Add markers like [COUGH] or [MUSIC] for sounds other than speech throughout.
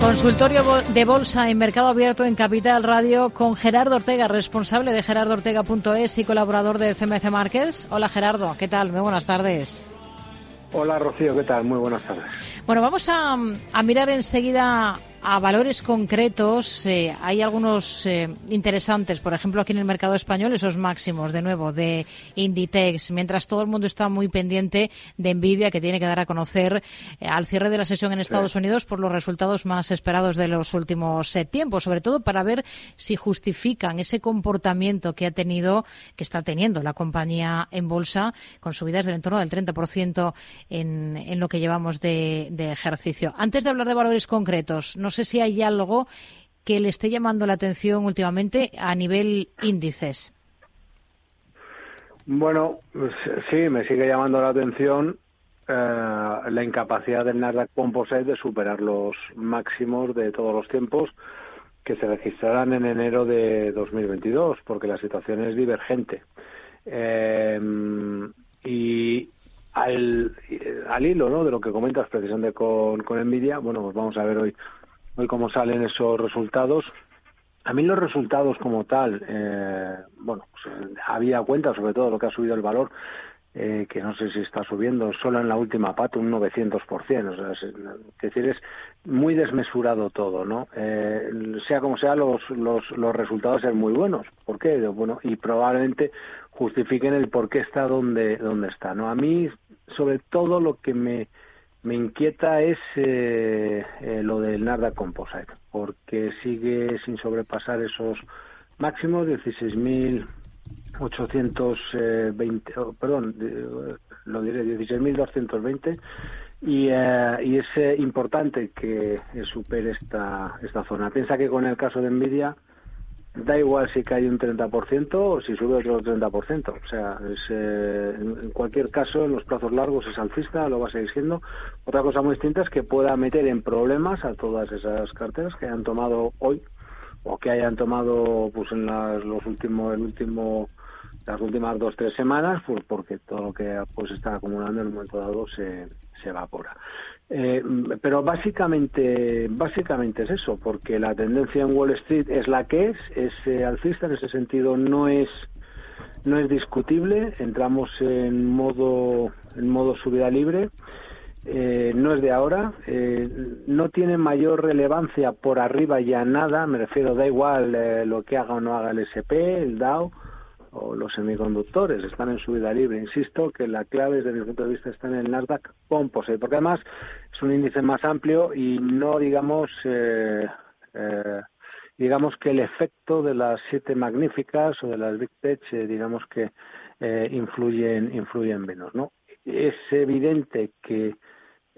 Consultorio de Bolsa en Mercado Abierto en Capital Radio con Gerardo Ortega, responsable de gerardoortega.es y colaborador de CMC Markets. Hola Gerardo, ¿qué tal? Muy buenas tardes. Hola Rocío, ¿qué tal? Muy buenas tardes. Bueno, vamos a, a mirar enseguida a valores concretos, eh, hay algunos eh, interesantes, por ejemplo, aquí en el mercado español, esos máximos, de nuevo, de Inditex, mientras todo el mundo está muy pendiente de Nvidia, que tiene que dar a conocer eh, al cierre de la sesión en Estados Unidos por los resultados más esperados de los últimos tiempos, sobre todo para ver si justifican ese comportamiento que ha tenido, que está teniendo la compañía en bolsa, con subidas del entorno del 30% en, en lo que llevamos de, de ejercicio. Antes de hablar de valores concretos, no sé si hay algo que le esté llamando la atención últimamente a nivel índices. Bueno, pues, sí, me sigue llamando la atención eh, la incapacidad del Nasdaq Composite de superar los máximos de todos los tiempos que se registrarán en enero de 2022, porque la situación es divergente. Eh, y al, al, hilo ¿no? de lo que comentas precisamente con, con Nvidia, bueno, pues vamos a ver hoy hoy cómo salen esos resultados. A mí los resultados como tal, eh, bueno, pues, había cuenta sobre todo lo que ha subido el valor, eh, que no sé si está subiendo solo en la última pata un 900%. O es, decir, es muy desmesurado todo, ¿no? Eh, sea como sea, los, los, los resultados son muy buenos. ¿Por qué? Bueno, y probablemente justifiquen el por qué está donde, donde está, ¿no? A mí, sobre todo, lo que me me inquieta es eh, eh, lo del Nasdaq Composite, porque sigue sin sobrepasar esos máximos, 16.820, oh, perdón, lo diré, 16.220, y, eh, y es importante que supere esta, esta zona. Piensa que con el caso de Nvidia, da igual si cae un 30% o si sube otro 30%. O sea, es, eh, en cualquier caso, en los plazos largos es alcista, lo va a seguir siendo. Otra cosa muy distinta es que pueda meter en problemas a todas esas carteras que hayan tomado hoy o que hayan tomado pues en las, los últimos, el último, las últimas dos tres semanas, pues porque todo lo que pues está acumulando en un momento dado se, se evapora. Eh, pero básicamente, básicamente es eso, porque la tendencia en Wall Street es la que es, es eh, alcista, en ese sentido no es no es discutible, entramos en modo en modo subida libre, eh, no es de ahora, eh, no tiene mayor relevancia por arriba ya nada, me refiero da igual lo que haga o no haga el SP, el Dow, o los semiconductores están en subida libre. Insisto que la clave desde mi punto de vista está en el Nasdaq Composite, porque además es un índice más amplio y no digamos eh, eh, digamos que el efecto de las siete magníficas o de las Big Tech eh, digamos que eh, influyen influyen menos, ¿no? Es evidente que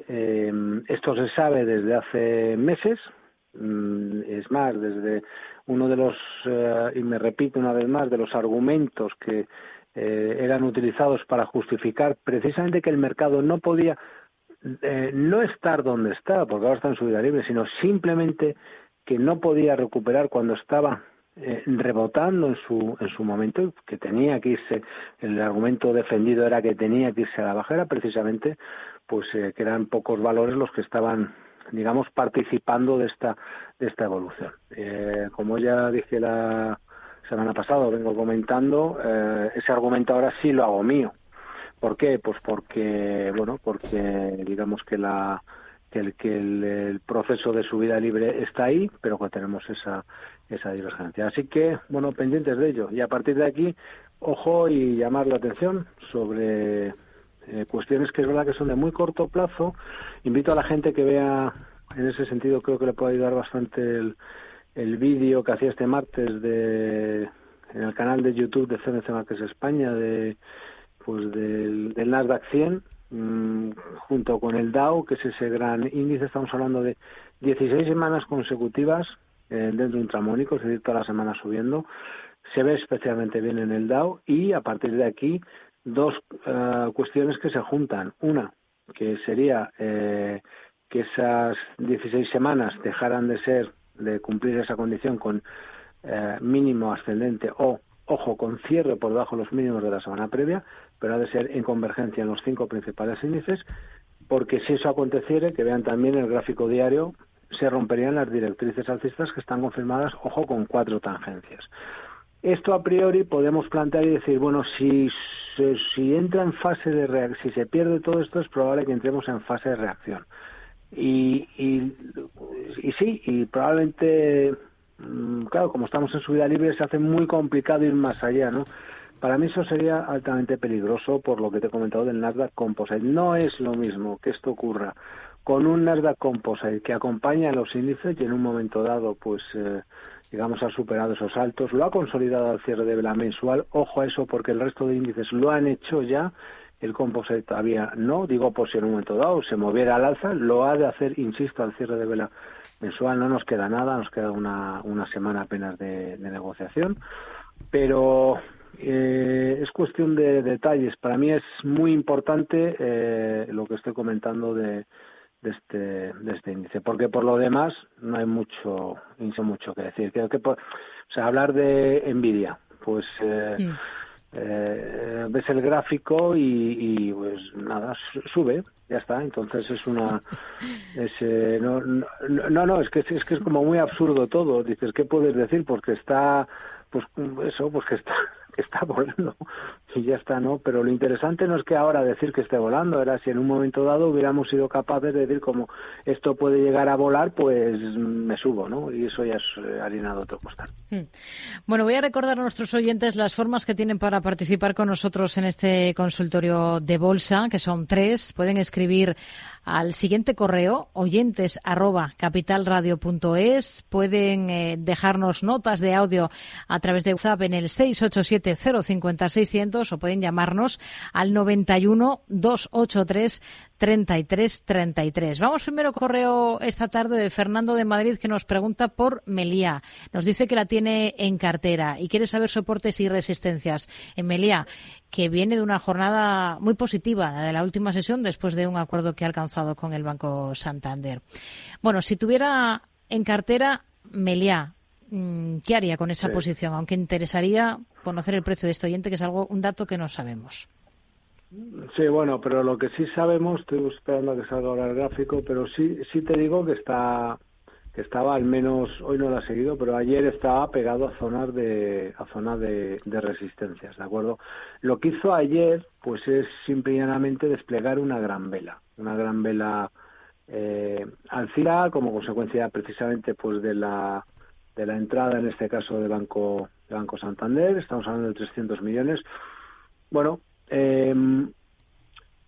eh, esto se sabe desde hace meses, mm, es más, desde uno de los, y me repito una vez más, de los argumentos que eran utilizados para justificar precisamente que el mercado no podía eh, no estar donde está, porque ahora está en subida libre, sino simplemente que no podía recuperar cuando estaba eh, rebotando en su en su momento que tenía que irse el argumento defendido era que tenía que irse a la bajera precisamente pues eh, que eran pocos valores los que estaban digamos, participando de esta, de esta evolución. Eh, como ya dije la semana pasada, vengo comentando, eh, ese argumento ahora sí lo hago mío. ¿Por qué? Pues porque, bueno, porque digamos que la, que el, que el, proceso de subida libre está ahí, pero que tenemos esa, esa divergencia. Así que, bueno, pendientes de ello. Y a partir de aquí, ojo y llamar la atención sobre eh, cuestiones que es verdad que son de muy corto plazo. Invito a la gente que vea, en ese sentido creo que le puede ayudar bastante el, el vídeo que hacía este martes de en el canal de YouTube de CNC Markets España de pues del, del Nasdaq 100 mmm, junto con el Dow, que es ese gran índice, estamos hablando de 16 semanas consecutivas eh, dentro de un tramónico, es decir, toda la semana subiendo. Se ve especialmente bien en el Dow y a partir de aquí dos uh, cuestiones que se juntan. Una, que sería eh, que esas 16 semanas dejaran de ser, de cumplir esa condición con eh, mínimo ascendente o, ojo, con cierre por debajo de los mínimos de la semana previa, pero ha de ser en convergencia en los cinco principales índices, porque si eso aconteciere, que vean también el gráfico diario, se romperían las directrices alcistas que están confirmadas, ojo, con cuatro tangencias. Esto a priori podemos plantear y decir, bueno, si, si, entra en fase de reacción, si se pierde todo esto, es probable que entremos en fase de reacción. Y, y, y sí, y probablemente, mm, claro, como estamos en subida libre, se hace muy complicado ir más allá, ¿no? Para mí eso sería altamente peligroso por lo que te he comentado del Nasdaq Composite. No es lo mismo que esto ocurra con un Nasdaq Composite que acompaña a los índices y en un momento dado, pues, eh, digamos, ha superado esos altos, lo ha consolidado al cierre de vela mensual. Ojo a eso porque el resto de índices lo han hecho ya. El composite todavía no, digo por si en un momento dado se moviera al alza, lo ha de hacer, insisto, al cierre de vela mensual. No nos queda nada, nos queda una, una semana apenas de, negociación. Pero eh, es cuestión de detalles. Para mí es muy importante eh, lo que estoy comentando de, de este, de este índice, porque por lo demás no hay mucho, no mucho que decir. Creo que, o sea, hablar de Nvidia, pues eh, eh, ves el gráfico y, pues nada, sube, ya está. Entonces es una, [LAUGHS] es, eh, no, no, no, es que es que es como muy absurdo todo. Dices, ¿qué puedes decir? Porque está, pues eso, pues que está está [LAUGHS] volando y ya está, ¿no? Pero lo interesante no es que ahora decir que esté volando, era si en un momento dado hubiéramos sido capaces de decir como esto puede llegar a volar, pues me subo, ¿no? Y eso ya es eh, harina de otro costal. Hmm. Bueno, voy a recordar a nuestros oyentes las formas que tienen para participar con nosotros en este consultorio de bolsa, que son tres. Pueden escribir al siguiente correo, oyentes arroba capitalradio.es. Pueden eh, dejarnos notas de audio a través de WhatsApp en el 687 050 600 o pueden llamarnos al 91 283 3333. Vamos primero correo esta tarde de Fernando de Madrid que nos pregunta por Melía. Nos dice que la tiene en cartera y quiere saber soportes y resistencias en Melía, que viene de una jornada muy positiva, la de la última sesión, después de un acuerdo que ha alcanzado con el Banco Santander. Bueno, si tuviera en cartera Meliá, ¿qué haría con esa posición? Aunque interesaría conocer el precio de este oyente, que es algo, un dato que no sabemos. Sí, bueno, pero lo que sí sabemos, estoy esperando a que salga ahora el gráfico, pero sí, sí te digo que está, que estaba al menos, hoy no lo ha seguido, pero ayer estaba pegado a zonas de, a zonas de, resistencias, ¿de acuerdo? Lo que hizo ayer, pues es simplemente desplegar una gran vela, una gran vela eh, alcira como consecuencia precisamente pues de la de la entrada en este caso de banco de banco Santander estamos hablando de 300 millones bueno eh,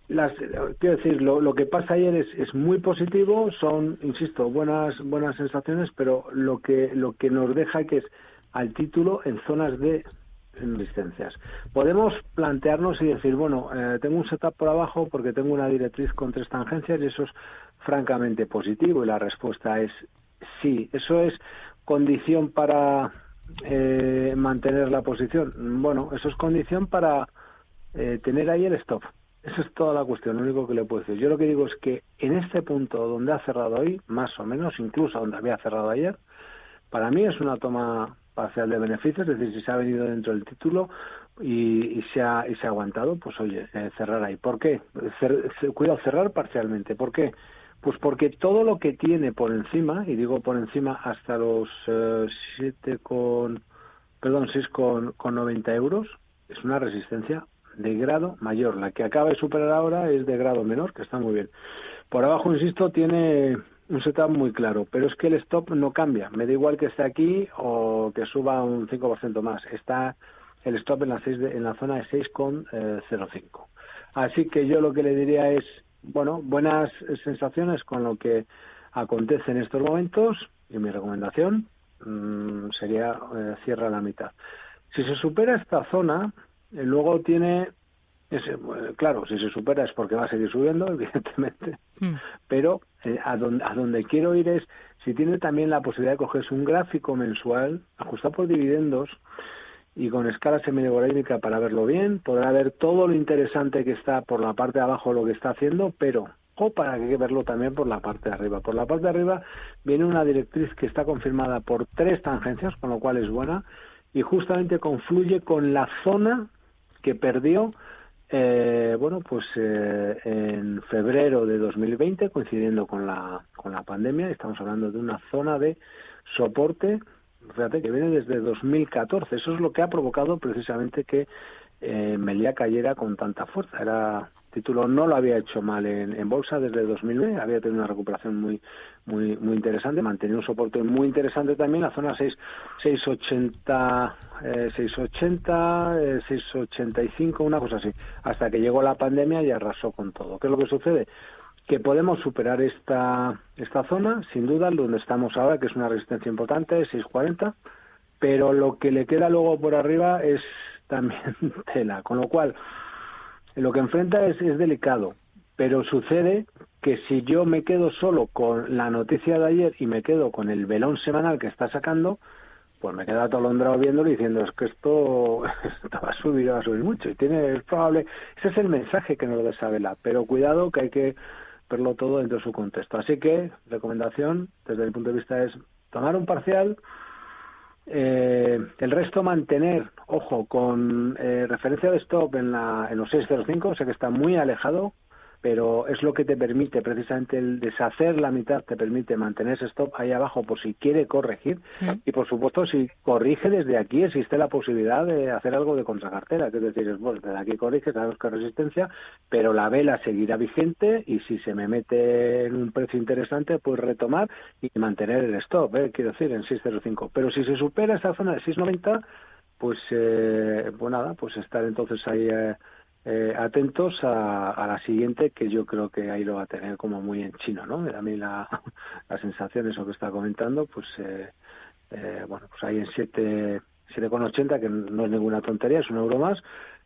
las, quiero decir, lo, que pasa ayer es, es, muy positivo, son, insisto, buenas, buenas sensaciones, pero lo que, lo que nos deja que es al título en zonas de resistencias. Podemos plantearnos y decir, bueno, eh, tengo un setup por abajo porque tengo una directriz con tres tangencias y eso es francamente positivo y la respuesta es sí. Eso es condición para eh, mantener la posición. Bueno, eso es condición para eh, tener ahí el stop. Esa es toda la cuestión, lo único que le puedo decir. Yo lo que digo es que en este punto donde ha cerrado hoy, más o menos, incluso donde había cerrado ayer, para mí es una toma parcial de beneficios, es decir, si se ha venido dentro del título y, se, ha, y se ha aguantado, pues oye, eh, cerrar ahí. ¿Por qué? cuidado, cerrar parcialmente. ¿Por qué? Pues porque todo lo que tiene por encima, y digo por encima hasta los eh, con, perdón, 6 con, con 90 euros, es una resistencia de grado mayor. La que acaba de superar ahora es de grado menor, que está muy bien. Por abajo, insisto, tiene un setup muy claro, pero es que el stop no cambia. Me da igual que esté aquí o que suba un 5% más. Está el stop en la, en la zona de 6,05. Eh, Así que yo lo que le diría es, bueno, buenas sensaciones con lo que acontece en estos momentos y mi recomendación mm, sería eh, cierra la mitad. Si se supera esta zona, eh, luego tiene, ese, eh, claro, si se supera es porque va a seguir subiendo, [LAUGHS] evidentemente, hmm. pero eh, a, donde, a donde quiero ir es si tiene también la posibilidad de cogerse un gráfico mensual ajustado por dividendos y con escala semilogarítmica para verlo bien, podrá ver todo lo interesante que está por la parte de abajo lo que está haciendo, pero o para que verlo también por la parte de arriba. Por la parte de arriba viene una directriz que está confirmada por tres tangencias, con lo cual es buena, y justamente confluye con la zona que perdió eh, bueno, pues eh, en febrero de 2020, coincidiendo con la, con la pandemia, estamos hablando de una zona de soporte, fíjate, que viene desde 2014. Eso es lo que ha provocado precisamente que eh, cayera con tanta fuerza. Era título no lo había hecho mal en, en bolsa desde 2009, había tenido una recuperación muy muy muy interesante, mantenía un soporte muy interesante también, la zona 6, 680, eh, 680, eh, 685, una cosa así, hasta que llegó la pandemia y arrasó con todo. ¿Qué es lo que sucede? Que podemos superar esta, esta zona, sin duda, donde estamos ahora, que es una resistencia importante, 640, pero lo que le queda luego por arriba es también [LAUGHS] tela, con lo cual lo que enfrenta es, es delicado, pero sucede que si yo me quedo solo con la noticia de ayer y me quedo con el velón semanal que está sacando, pues me queda atolondrado viéndolo y diciendo es que esto, [LAUGHS] va a subir, va a subir mucho. Y tiene, es probable, ese es el mensaje que nos da esa vela, pero cuidado que hay que verlo todo dentro de su contexto. Así que, recomendación, desde mi punto de vista, es tomar un parcial, eh, el resto mantener, ojo, con eh, referencia de stop en, la, en los 605, sé que está muy alejado, pero es lo que te permite precisamente el deshacer la mitad, te permite mantener ese stop ahí abajo por si quiere corregir y por supuesto si corrige desde aquí existe la posibilidad de hacer algo de contracartera, que es decir, bueno, desde aquí corrige, sabemos que resistencia, pero la vela seguirá vigente y si se me mete en un precio interesante, pues retomar y mantener el stop, ¿eh? quiero decir, en 605. Pero si se supera esa zona de 690, pues, eh, pues nada, pues estar entonces ahí... Eh, eh, atentos a, la siguiente, que yo creo que ahí lo va a tener como muy en chino, ¿no? A mí la, [LAUGHS] la sensación, eso que está comentando, pues, eh, eh, bueno, pues ahí en 7,80, que no es ninguna tontería, es un euro más,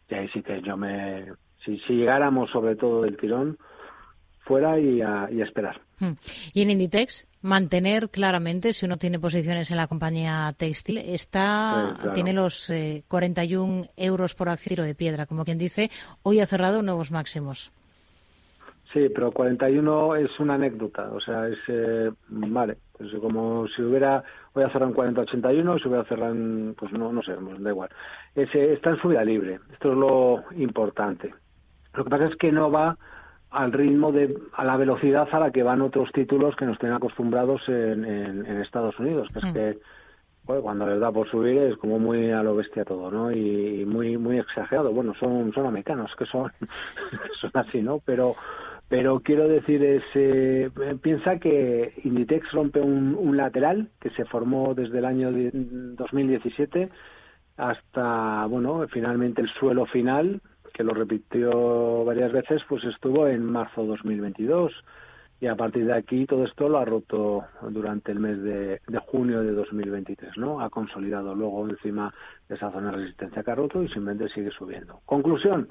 y ahí sí que yo me... Si, si llegáramos sobre todo del tirón, fuera y a, y a esperar. Hmm. Y en Inditex, mantener claramente, si uno tiene posiciones en la compañía textil, está tiene los 41 eh, euros por acero de piedra, como quien dice, hoy ha cerrado nuevos máximos. Sí, pero 41 es una anécdota, o sea, es, eh, vale, pues como si hubiera, voy a cerrar en 40-81, si hubiera cerrado en, pues no, no sé, da igual. Ese, está en subida libre, esto es lo importante. Lo que pasa es que no va al ritmo de a la velocidad a la que van otros títulos que nos tienen acostumbrados en, en, Estados Unidos que es mm. que bueno, cuando les da por subir es como muy a lo bestia todo no y, muy muy exagerado. Bueno son son americanos que son [LAUGHS] son así no pero pero quiero decir es eh, piensa que Inditex rompe un, un lateral que se formó desde el año 2017 hasta bueno finalmente el suelo final que lo repitió varias veces, pues estuvo en marzo 2022 y a partir de aquí todo esto lo ha roto durante el mes de, junio de 2023, ¿no? Ha consolidado luego encima de esa zona de resistencia que ha roto y simplemente sigue subiendo. Conclusión,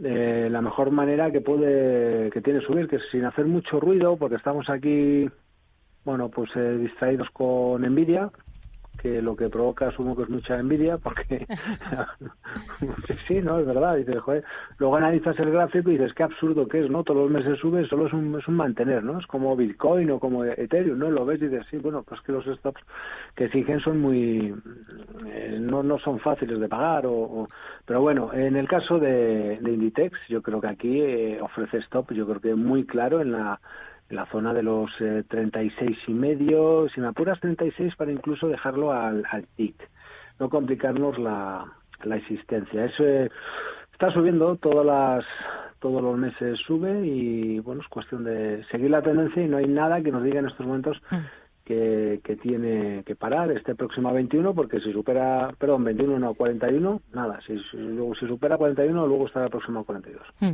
eh, la mejor manera que puede, que tiene subir, que es sin hacer mucho ruido, porque estamos aquí, bueno, pues eh, distraídos con Nvidia, que lo que provoca asumo que es mucha envidia porque [LAUGHS] [LAUGHS] sí, no, es verdad, dices, joder, luego analizas el gráfico y dices qué absurdo que es, ¿no? Todos los meses sube, solo es un, es un mantener, ¿no? Es como Bitcoin o como Ethereum, ¿no? Lo ves y dices, sí, bueno, pues que los stops que exigen son muy, eh, no, no son fáciles de pagar o, pero bueno, en el caso de, de Inditex, yo creo que aquí eh, ofrece stop, yo creo que muy claro en la en la zona de los eh, 36 y medio, si me apuras 36 para incluso dejarlo al, al TIC, no complicarnos la, la existencia. Eso eh, está subiendo todas las todos los meses sube y bueno es cuestión de seguir la tendencia y no hay nada que nos diga en estos momentos mm que, tiene que parar este próximo 21 porque si supera, perdón, 21 no 41, nada, si, luego si supera 41 luego estará el próximo 42. Hmm.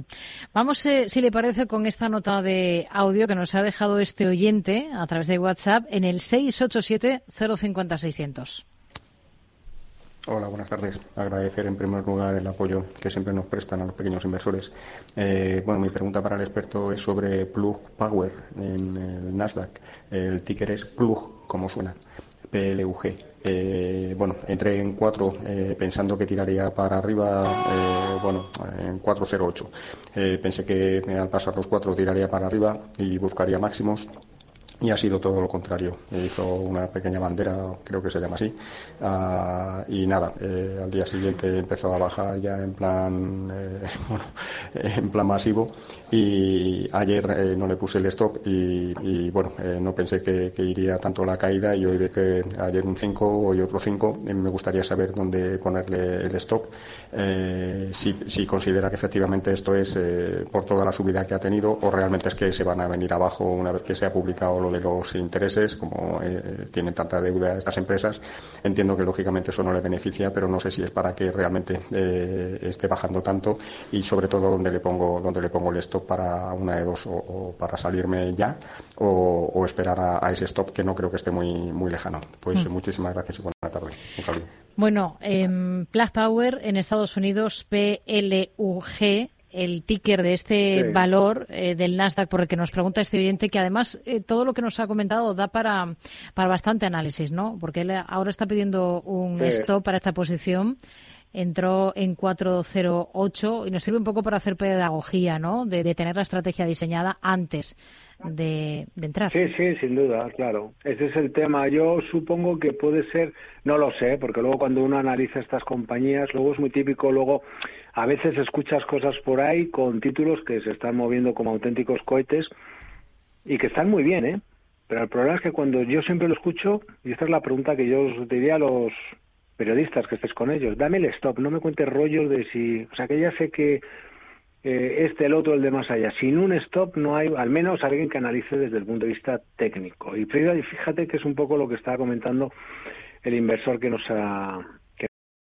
Vamos, eh, si le parece, con esta nota de audio que nos ha dejado este oyente a través de WhatsApp en el 687 050 600. Hola, buenas tardes. Agradecer en primer lugar el apoyo que siempre nos prestan a los pequeños inversores. Eh, bueno, mi pregunta para el experto es sobre Plug Power en el Nasdaq. El ticker es Plug, como suena, PLUG. Eh, bueno, entré en 4 eh, pensando que tiraría para arriba, bueno, en 408. pensé que al pasar los 4 tiraría para arriba y buscaría máximos y ha sido todo lo contrario. Hizo una pequeña bandera, creo que se llama así, ah, y nada, eh, al día siguiente empezó a bajar ya en plan, eh, [LAUGHS] bueno, en plan masivo. Y ayer eh, no le puse el stop y, bueno, no pensé que, iría tanto la caída y hoy ve que ayer un 5, hoy otro 5, me gustaría saber dónde ponerle el stop, si, si considera que efectivamente esto es por toda la subida que ha tenido o realmente es que se van a venir abajo una vez que se ha publicado de los intereses, como eh, tienen tanta deuda estas empresas, entiendo que lógicamente eso no le beneficia, pero no sé si es para que realmente eh, esté bajando tanto y sobre todo dónde le pongo dónde le pongo el stop para una de dos o, para salirme ya o, esperar a, ese stop que no creo que esté muy muy lejano. Pues mm. muchísimas gracias y buena tarde. Un saludo. Bueno, eh, Power en Estados Unidos, PLUG, el ticker de este valor eh, del Nasdaq, por el que nos pregunta este oyente, que además eh, todo lo que nos ha comentado da para, para bastante análisis, ¿no? Porque él ahora está pidiendo un stop para esta posición. Entró en 408 y nos sirve un poco para hacer pedagogía, ¿no? De, de tener la estrategia diseñada antes de, de, entrar. Sí, sí, sin duda, claro. Ese es el tema. Yo supongo que puede ser, no lo sé, porque luego cuando uno analiza estas compañías, luego es muy típico, luego a veces escuchas cosas por ahí con títulos que se están moviendo como auténticos cohetes y que están muy bien, ¿eh? Pero el problema es que cuando yo siempre lo escucho, y esta es la pregunta que yo os diría a los periodistas que estés con ellos, dame el stop, no me cuentes rollos de si, o sea, que ya sé que eh, este, el otro, el de más allá. Sin un stop no hay, al menos alguien que analice desde el punto de vista técnico. Y fíjate que es un poco lo que estaba comentando el inversor que nos ha,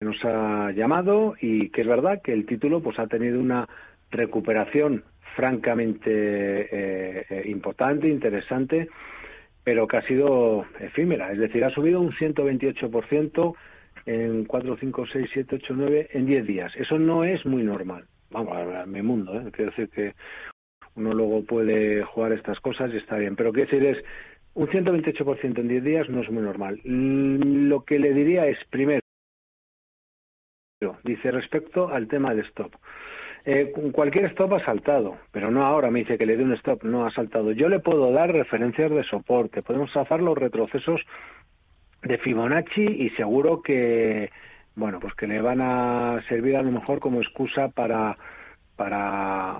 nos ha llamado y que es verdad que el título pues ha tenido una recuperación francamente eh, eh, importante, interesante, pero que ha sido efímera. Es decir, ha subido un 128% en 4, 5, 6, 7, 8, 9 en 10 días. Eso no es muy normal. Vamos, a mi mundo. ¿eh? Quiero decir que uno luego puede jugar estas cosas y está bien. Pero quiero decir es, un 128% en 10 días no es muy normal. Lo que le diría es, primero, Dice respecto al tema de stop. Eh, cualquier stop ha saltado, pero no ahora me dice que le dé un stop, no ha saltado. Yo le puedo dar referencias de soporte, podemos hacer los retrocesos de Fibonacci y seguro que, bueno, pues que le van a servir a lo mejor como excusa para para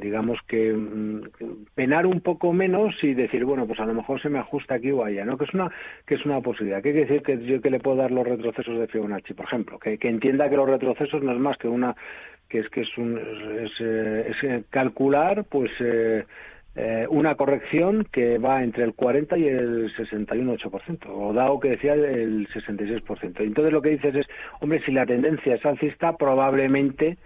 digamos digamos que mm, penar un poco menos y decir bueno pues a lo mejor se me ajusta aquí o allá no que es una que es una posibilidad. Qué quiere decir que yo que le puedo dar los retrocesos de Fibonacci por ejemplo que, que entienda que los retrocesos no es más que una que es que es un es, eh, eh, calcular pues eh, una corrección que va entre el 40 y el 61,8%, o dado que decía el 66%. Entonces lo que dices es, hombre, si la tendencia es alcista, probablemente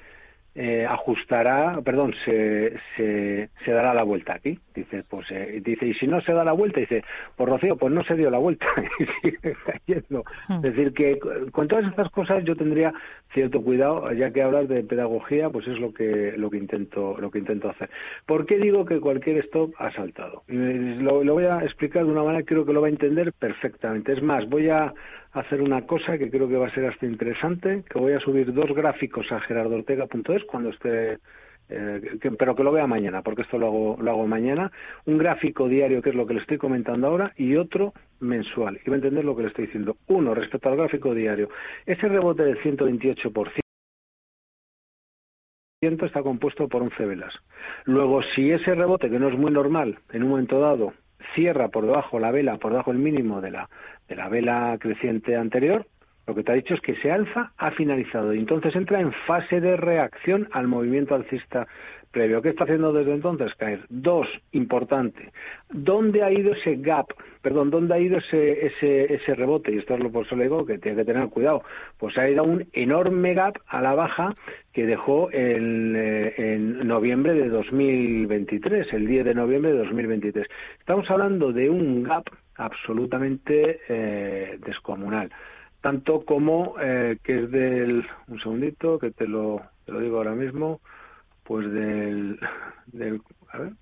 eh, ajustará, perdón, se, se, se, dará la vuelta aquí. Dice, pues, eh, dice, y si no se da la vuelta, dice, pues Rocío, pues no se dio la vuelta [LAUGHS] y sigue cayendo. Hmm. Es decir, que con todas estas cosas yo tendría cierto cuidado, ya que hablar de pedagogía, pues es lo que, lo que intento, lo que intento hacer. ¿Por qué digo que cualquier stop ha saltado? Lo, lo voy a explicar de una manera que creo que lo va a entender perfectamente. Es más, voy a hacer una cosa que creo que va a ser hasta interesante, que voy a subir dos gráficos a gerardortega.es cuando esté eh, pero que lo vea mañana, porque esto lo hago, lo hago mañana. Un gráfico diario, que es lo que le estoy comentando ahora, y otro mensual. Y va a entender lo que le estoy diciendo. Uno, respecto al gráfico diario. Ese rebote del 128% está compuesto por 11 velas. Luego, si ese rebote, que no es muy normal, en un momento dado, cierra por debajo la vela, por debajo del mínimo de la, de la vela creciente anterior, lo que te ha dicho es que se alza ha finalizado y entonces entra en fase de reacción al movimiento alcista previo. ¿Qué está haciendo desde entonces? Caer. Dos, importante. ¿Dónde ha ido ese gap? Perdón, ¿dónde ha ido ese, ese, ese rebote? Y esto es lo por eso le digo que tiene que tener cuidado. Pues ha ido un enorme gap a la baja que dejó en, eh, en noviembre de 2023, el 10 de noviembre de 2023. Estamos hablando de un gap absolutamente eh, descomunal tanto como eh, que es del un segundito que te lo, te lo digo ahora mismo pues del, del a ver,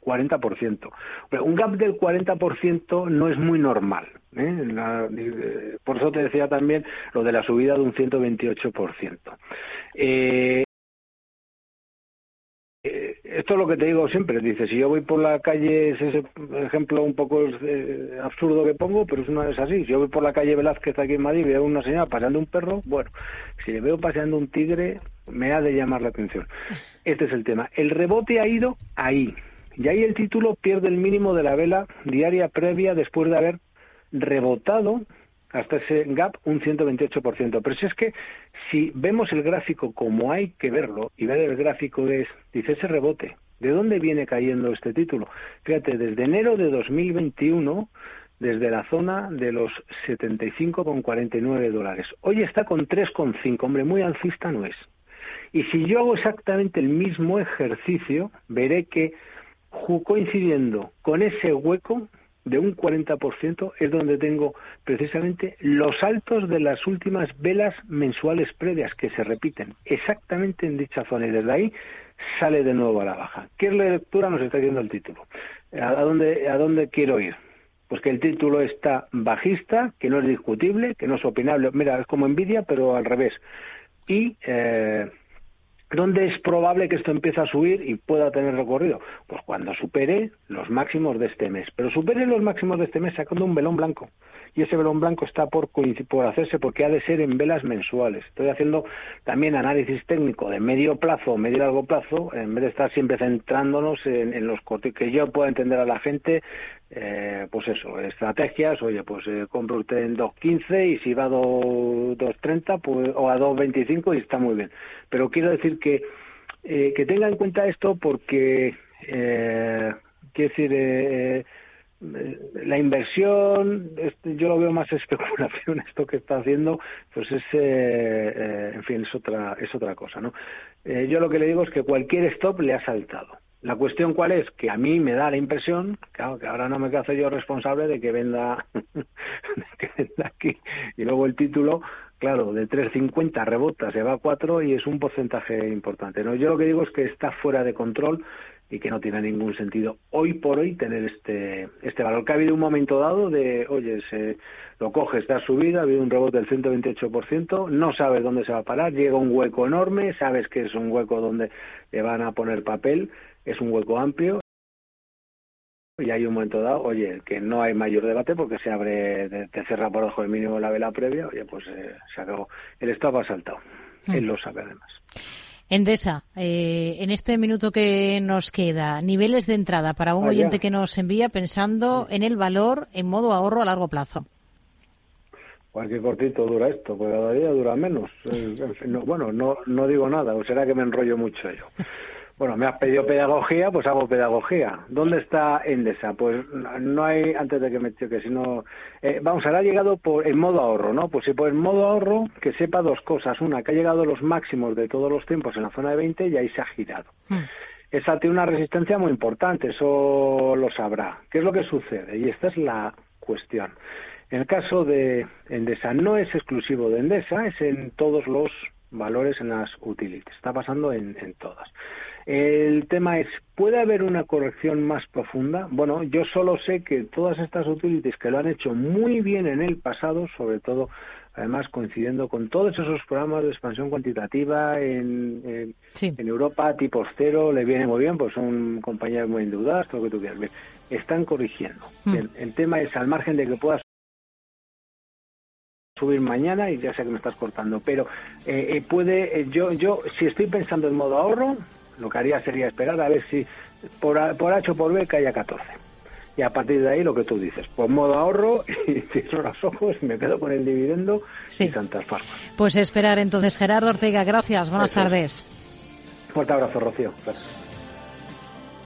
40%. un gap del 40% no es muy normal. ¿eh? por eso te decía también lo de la subida de un 128%. Eh, esto es lo que te digo siempre. Dice, si yo voy por la calle, es ese ejemplo un poco eh, absurdo que pongo, pero es una vez así. Si yo voy por la calle Velázquez aquí en Madrid y veo una señora paseando un perro, bueno, si le veo paseando un tigre, me ha de llamar la atención. Este es el tema. El rebote ha ido ahí. Y ahí el título pierde el mínimo de la vela diaria previa después de haber rebotado hasta ese gap un 128%. Pero si es que si vemos el gráfico como hay que verlo y ver el gráfico es, dice ese rebote, ¿de dónde viene cayendo este título? Fíjate, desde enero de 2021, desde la zona de los 75,49 dólares. Hoy está con 3,5, hombre, muy alcista no es. Y si yo hago exactamente el mismo ejercicio, veré que coincidiendo con ese hueco, de un 40% es donde tengo precisamente los altos de las últimas velas mensuales previas que se repiten exactamente en dicha zona y desde ahí sale de nuevo a la baja. ¿Qué lectura nos está diciendo el título? ¿A dónde, a dónde quiero ir? Pues que el título está bajista, que no es discutible, que no es opinable. Mira, es como envidia, pero al revés. Y eh, ¿Dónde es probable que esto empiece a subir y pueda tener recorrido? Pues cuando supere los máximos de este mes. Pero supere los máximos de este mes sacando un velón blanco. Y ese velón blanco está por, por hacerse porque ha de ser en velas mensuales. Estoy haciendo también análisis técnico de medio plazo, medio largo plazo, en vez de estar siempre centrándonos en, los cortos, que yo pueda entender a la gente eh, pues eso, estrategias, oye, pues eh, compro usted en 2.15 y si va a 2.30 pues, o a 2.25 y está muy bien. Pero quiero decir que, eh, que tenga en cuenta esto porque, eh, quiero decir, eh, la inversión, yo lo veo más [LAUGHS] especulación esto que está haciendo, pues es, en fin, es otra, es otra cosa, ¿no? yo lo que le digo es que cualquier stop le ha saltado. La cuestión cuál es, que a mí me da la impresión, claro, que ahora no me quedo yo responsable [LAUGHS] de que venda, aquí. Y luego el título, claro, de 3.50 rebota, se va a 4 y es un porcentaje importante. ¿no? Yo lo que digo es que está fuera de control y que no tiene ningún sentido hoy por hoy tener este, este valor. Que ha habido un momento dado de, oye, se, lo coges, da subida, ha habido un rebote del 128%, no sabes dónde se va a parar, llega un hueco enorme, sabes que es un hueco donde le van a poner papel es un hueco amplio y hay un momento dado, oye, que no hay mayor debate porque se abre, te cierra por debajo del mínimo la vela previa, oye, pues eh, se acabó. El estado ha saltado. Mm. Él lo sabe además. Endesa, eh, en este minuto que nos queda, niveles de entrada para un oyente que nos envía pensando en el valor en modo ahorro a largo plazo. Cualquier cortito dura esto, pues cada día dura menos. bueno, no, no digo nada, o será que me enrollo mucho yo. Bueno, me has pedido pedagogía, pues hago pedagogía. ¿Dónde está Endesa? Pues no hay, antes de que me choque, sino, eh, vamos, ahora ha llegado por, en modo ahorro, ¿no? Pues si por en modo ahorro, que sepa dos cosas. Una, que ha llegado a los máximos de todos los tiempos en la zona de 20 y ahí se ha girado. Hmm. Esa tiene una resistencia muy importante, eso lo sabrá. ¿Qué es lo que sucede? Y esta es la cuestión. En el caso de Endesa, no es exclusivo de Endesa, es en todos los valores en las utilities. Está pasando en todas. El tema es, ¿puede haber una corrección más profunda? Bueno, yo solo sé que todas estas utilities que lo han hecho muy bien en el pasado, sobre todo además coincidiendo con todos esos programas de expansión cuantitativa en, en, Europa, tipo cero, le viene muy bien, pues son compañías muy endeudadas, todo lo que tú quieras. Bien, están corrigiendo. Mm. el tema es, al margen de que puedas subir mañana y ya sé que me estás cortando, pero eh, eh, puede, eh, yo, yo, si estoy pensando en modo ahorro, lo que haría sería esperar a ver si por, por H o por B cae a 14. Y a partir de ahí lo que tú dices, por modo ahorro [LAUGHS] y cierro los ojos y me quedo con el dividendo y tantas formas. Pues esperar entonces. Gerardo Ortega, gracias. Buenas tardes. Fuerte abrazo, Rocío. Gracias.